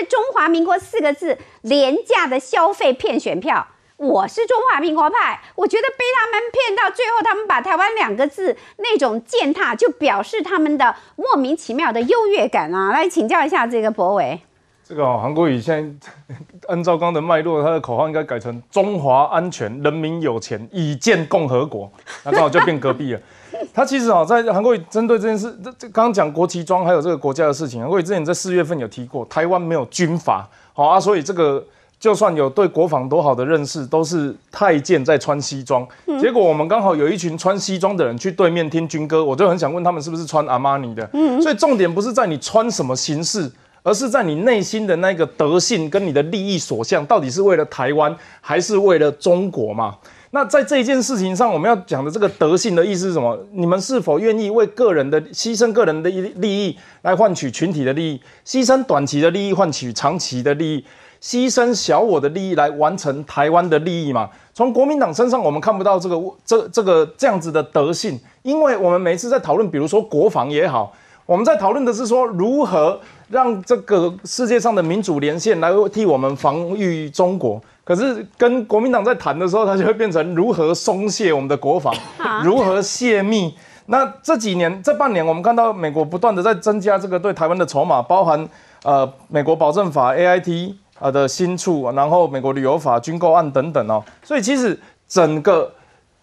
的“中华民国”四个字廉价的消费骗选票。我是中华民国派，我觉得被他们骗到最后，他们把台湾两个字那种践踏，就表示他们的莫名其妙的优越感啊！来请教一下这个博伟。这个韩国瑜现在按照刚的脉络，他的口号应该改成“中华安全，人民有钱，以建共和国”，那刚好就变隔壁了。他其实啊，在韩国瑜针对这件事，这这刚刚讲国旗装还有这个国家的事情，韩国瑜之前在四月份有提过，台湾没有军阀，好啊，所以这个。就算有对国防多好的认识，都是太监在穿西装。结果我们刚好有一群穿西装的人去对面听军歌，我就很想问他们是不是穿阿玛尼的。所以重点不是在你穿什么形式，而是在你内心的那个德性跟你的利益所向，到底是为了台湾还是为了中国嘛？那在这一件事情上，我们要讲的这个德性的意思是什么？你们是否愿意为个人的牺牲个人的利益来换取群体的利益？牺牲短期的利益换取长期的利益？牺牲小我的利益来完成台湾的利益嘛？从国民党身上我们看不到这个这这个这样子的德性，因为我们每次在讨论，比如说国防也好，我们在讨论的是说如何让这个世界上的民主连线来替我们防御中国。可是跟国民党在谈的时候，它就会变成如何松懈我们的国防，如何泄密。那这几年这半年，我们看到美国不断的在增加这个对台湾的筹码，包含呃美国保证法 A I T。啊的新处，然后美国旅游法、军购案等等哦，所以其实整个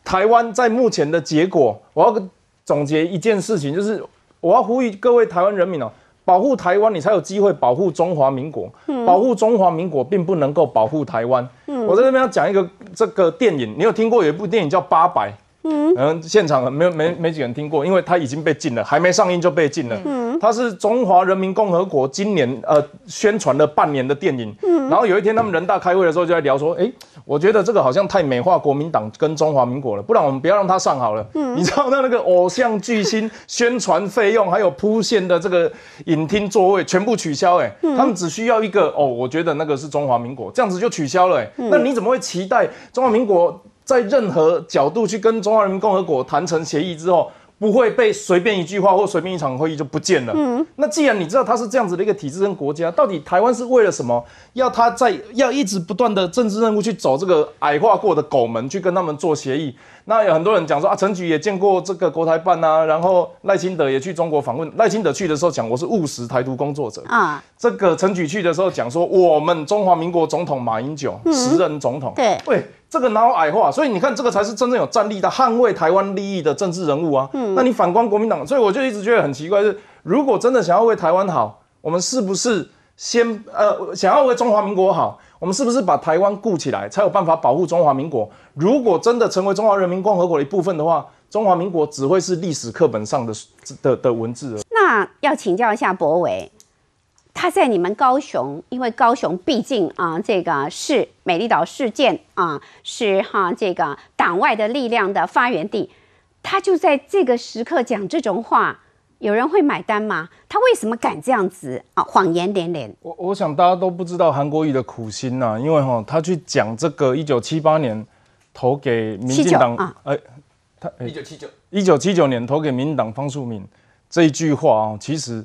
台湾在目前的结果，我要总结一件事情，就是我要呼吁各位台湾人民哦，保护台湾，你才有机会保护中华民国。保护中华民国，并不能够保护台湾。我在这边要讲一个这个电影，你有听过有一部电影叫《八百》？嗯，现场没有没没几个人听过，因为它已经被禁了，还没上映就被禁了。嗯，它是中华人民共和国今年呃宣传了半年的电影。嗯，然后有一天他们人大开会的时候就在聊说，哎，我觉得这个好像太美化国民党跟中华民国了，不然我们不要让他上好了。嗯，你知道那那个偶像巨星宣传费用还有铺线的这个影厅座位全部取消，哎，他们只需要一个哦，我觉得那个是中华民国，这样子就取消了。哎，那你怎么会期待中华民国？在任何角度去跟中华人民共和国谈成协议之后，不会被随便一句话或随便一场会议就不见了。嗯，那既然你知道它是这样子的一个体制跟国家，到底台湾是为了什么？要他在要一直不断的政治任务去走这个矮化过的狗门去跟他们做协议？那有很多人讲说啊，陈菊也见过这个国台办啊，然后赖清德也去中国访问。赖清德去的时候讲我是务实台独工作者啊，这个陈菊去的时候讲说我们中华民国总统马英九时任总统。对，喂。这个哪有矮化？所以你看，这个才是真正有战力的捍卫台湾利益的政治人物啊。嗯，那你反观国民党，所以我就一直觉得很奇怪，是如果真的想要为台湾好，我们是不是先呃想要为中华民国好，我们是不是把台湾顾起来，才有办法保护中华民国？如果真的成为中华人民共和国的一部分的话，中华民国只会是历史课本上的的的文字。那要请教一下博伟。他在你们高雄，因为高雄毕竟啊，这个是美丽岛事件啊，是哈这个党外的力量的发源地。他就在这个时刻讲这种话，有人会买单吗？他为什么敢这样子啊？谎言连连。我我想大家都不知道韩国瑜的苦心呐，因为哈他去讲这个一九七八年投给民进党，哎，他一九七九一九七九年投给民进党方树敏这一句话啊，其实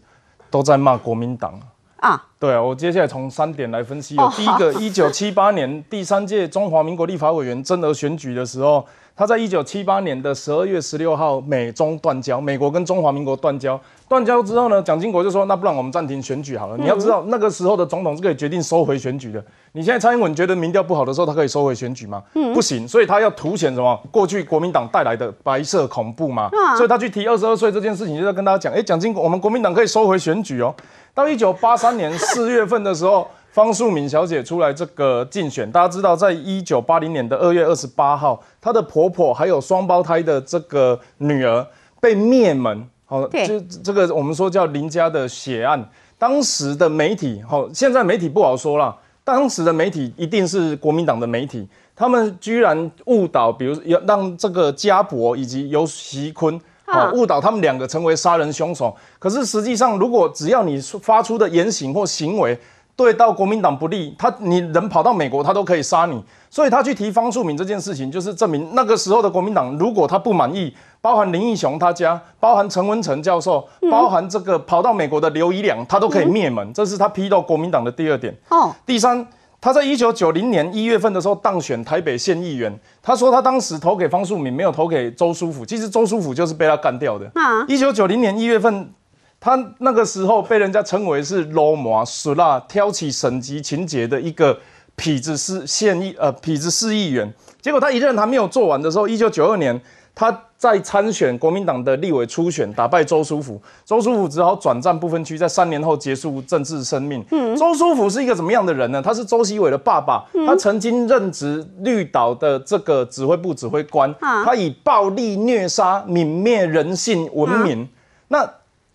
都在骂国民党。啊，对啊，我接下来从三点来分析。第一个，一九七八年第三届中华民国立法委员增额选举的时候，他在一九七八年的十二月十六号，美中断交，美国跟中华民国断交。断交之后呢，蒋经国就说：“那不然我们暂停选举好了。”你要知道，那个时候的总统是可以决定收回选举的。你现在蔡英文觉得民调不好的时候，他可以收回选举吗？不行，所以他要凸显什么？过去国民党带来的白色恐怖嘛。所以他去提二十二岁这件事情，就在跟大家讲：“哎，蒋经国，我们国民党可以收回选举哦。”到一九八三年四月份的时候，方素敏小姐出来这个竞选。大家知道，在一九八零年的二月二十八号，她的婆婆还有双胞胎的这个女儿被灭门。好，就这个我们说叫林家的血案。当时的媒体，好，现在媒体不好说了。当时的媒体一定是国民党的媒体，他们居然误导，比如要让这个家伯以及尤习坤。啊！误导他们两个成为杀人凶手。可是实际上，如果只要你发出的言行或行为对到国民党不利，他你人跑到美国，他都可以杀你。所以他去提方素敏这件事情，就是证明那个时候的国民党，如果他不满意，包含林义雄他家，包含陈文成教授，包含这个跑到美国的刘宜良，他都可以灭门。这是他批斗国民党的第二点。哦，第三，他在一九九零年一月份的时候当选台北县议员，他说他当时投给方素敏，没有投给周书府。其实周书府就是被他干掉的。啊，一九九零年一月份，他那个时候被人家称为是罗马苏拉挑起省级情节的一个。痞子市县议呃，痞子市议员，结果他一任还没有做完的时候，一九九二年他在参选国民党的立委初选，打败周书福，周书福只好转战不分区，在三年后结束政治生命。嗯，周书福是一个怎么样的人呢？他是周锡伟的爸爸，他曾经任职绿岛的这个指挥部指挥官，他以暴力虐杀、泯灭人性闻名。那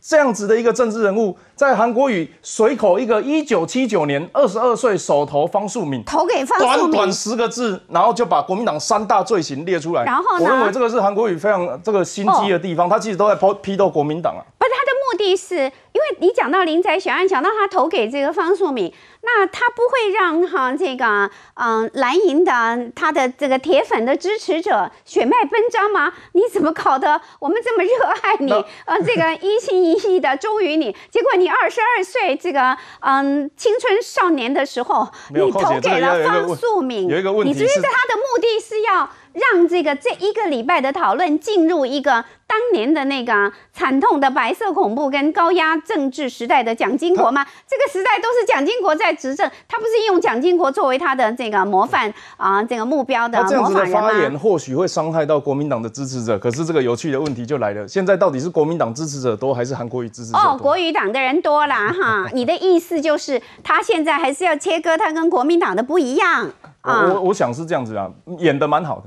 这样子的一个政治人物，在韩国语随口一个一九七九年二十二岁手投方素敏，投给方素敏，短短十个字，然后就把国民党三大罪行列出来。然后我认为这个是韩国语非常这个心机的地方，他其实都在批批斗国民党啊。不是他的目的是，因为你讲到林宅小案，讲到他投给这个方素敏。那他不会让哈这个嗯蓝营的他的这个铁粉的支持者血脉奔张吗？你怎么搞的？我们这么热爱你，呃，这个一心一意的忠于你，结果你二十二岁这个嗯青春少年的时候，你投给了方素敏，有一个问题，你知道他的目的是要让这个这一个礼拜的讨论进入一个当年的那个惨痛的白色恐怖跟高压政治时代的蒋经国吗？这个时代都是蒋经国在。执政，他不是用蒋经国作为他的这个模范啊，这个目标的这样子的发言或许会伤害到国民党的支持者。可是这个有趣的问题就来了，现在到底是国民党支持者多，还是韩国瑜支持者多？哦，国语党的人多啦，哈。你的意思就是他现在还是要切割他跟国民党的不一样啊？我我想是这样子啊，演的蛮好的。